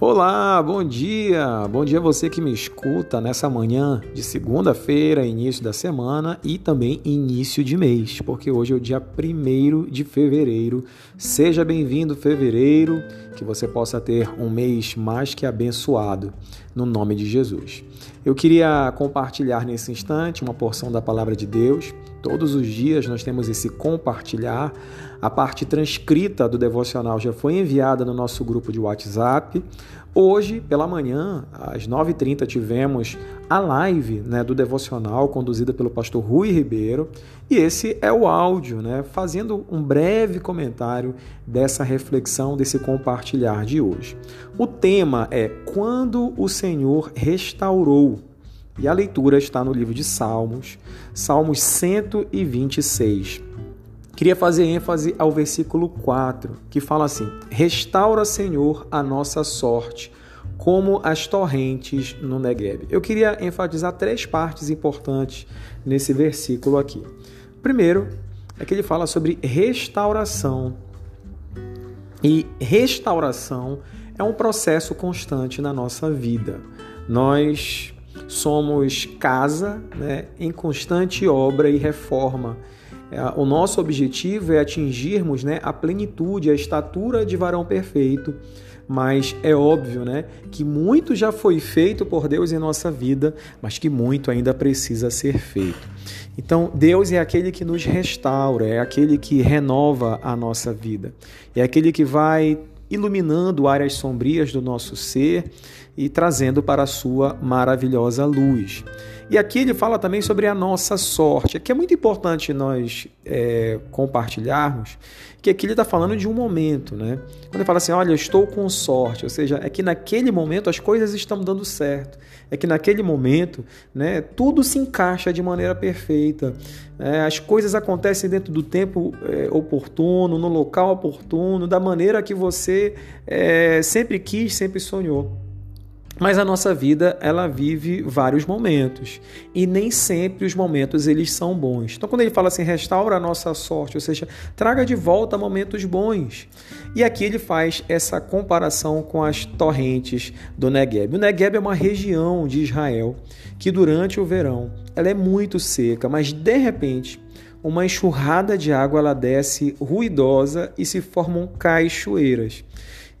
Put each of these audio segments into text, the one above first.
Olá, bom dia! Bom dia você que me escuta nessa manhã de segunda-feira, início da semana e também início de mês, porque hoje é o dia 1 de fevereiro. Seja bem-vindo, fevereiro, que você possa ter um mês mais que abençoado, no nome de Jesus. Eu queria compartilhar nesse instante uma porção da palavra de Deus. Todos os dias nós temos esse compartilhar. A parte transcrita do devocional já foi enviada no nosso grupo de WhatsApp. Hoje, pela manhã, às 9h30, tivemos a live né, do devocional conduzida pelo pastor Rui Ribeiro. E esse é o áudio, né, fazendo um breve comentário dessa reflexão, desse compartilhar de hoje. O tema é Quando o Senhor restaurou. E a leitura está no livro de Salmos, Salmos 126. Queria fazer ênfase ao versículo 4, que fala assim: Restaura, Senhor, a nossa sorte, como as torrentes no Negueb. Eu queria enfatizar três partes importantes nesse versículo aqui. Primeiro, é que ele fala sobre restauração. E restauração é um processo constante na nossa vida. Nós somos casa né, em constante obra e reforma. É, o nosso objetivo é atingirmos né, a plenitude, a estatura de varão perfeito, mas é óbvio né, que muito já foi feito por Deus em nossa vida, mas que muito ainda precisa ser feito. Então, Deus é aquele que nos restaura, é aquele que renova a nossa vida, é aquele que vai iluminando áreas sombrias do nosso ser e trazendo para a sua maravilhosa luz. E aqui ele fala também sobre a nossa sorte, que é muito importante nós é, compartilharmos, que aqui ele está falando de um momento, né? Quando ele fala assim, olha, eu estou com sorte, ou seja, é que naquele momento as coisas estão dando certo, é que naquele momento, né, tudo se encaixa de maneira perfeita, é, as coisas acontecem dentro do tempo é, oportuno, no local oportuno, da maneira que você é, sempre quis, sempre sonhou. Mas a nossa vida, ela vive vários momentos e nem sempre os momentos eles são bons. Então quando ele fala assim, restaura a nossa sorte, ou seja, traga de volta momentos bons. E aqui ele faz essa comparação com as torrentes do Negueb. O Negueb é uma região de Israel que durante o verão, ela é muito seca, mas de repente, uma enxurrada de água ela desce ruidosa e se formam cachoeiras.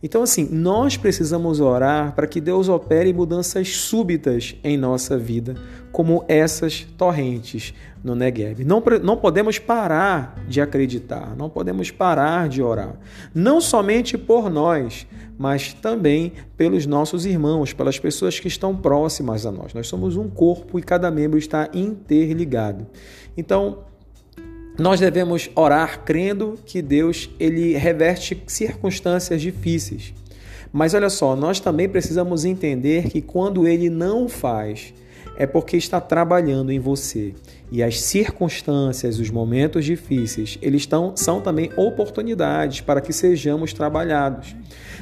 Então, assim, nós precisamos orar para que Deus opere mudanças súbitas em nossa vida, como essas torrentes no Negev. Não, não podemos parar de acreditar, não podemos parar de orar. Não somente por nós, mas também pelos nossos irmãos, pelas pessoas que estão próximas a nós. Nós somos um corpo e cada membro está interligado. Então, nós devemos orar crendo que Deus ele reverte circunstâncias difíceis. Mas olha só, nós também precisamos entender que quando ele não faz, é porque está trabalhando em você. E as circunstâncias, os momentos difíceis, eles estão, são também oportunidades para que sejamos trabalhados.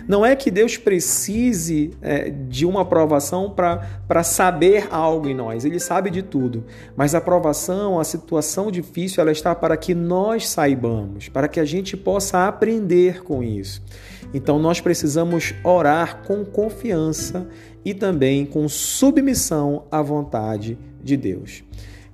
Não é que Deus precise é, de uma aprovação para saber algo em nós, Ele sabe de tudo. Mas a aprovação, a situação difícil, ela está para que nós saibamos, para que a gente possa aprender com isso. Então nós precisamos orar com confiança e também com submissão à vontade de Deus.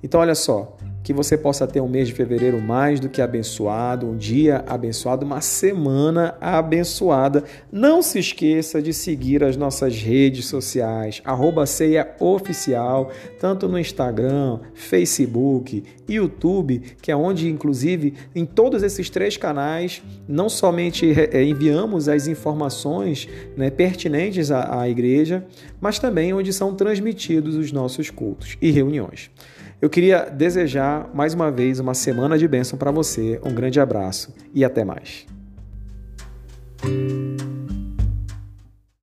Então, olha só, que você possa ter um mês de fevereiro mais do que abençoado, um dia abençoado, uma semana abençoada. Não se esqueça de seguir as nossas redes sociais, arroba ceia oficial, tanto no Instagram, Facebook, YouTube, que é onde, inclusive, em todos esses três canais, não somente eh, enviamos as informações né, pertinentes à, à igreja, mas também onde são transmitidos os nossos cultos e reuniões. Eu queria desejar mais uma vez uma semana de bênção para você. Um grande abraço e até mais.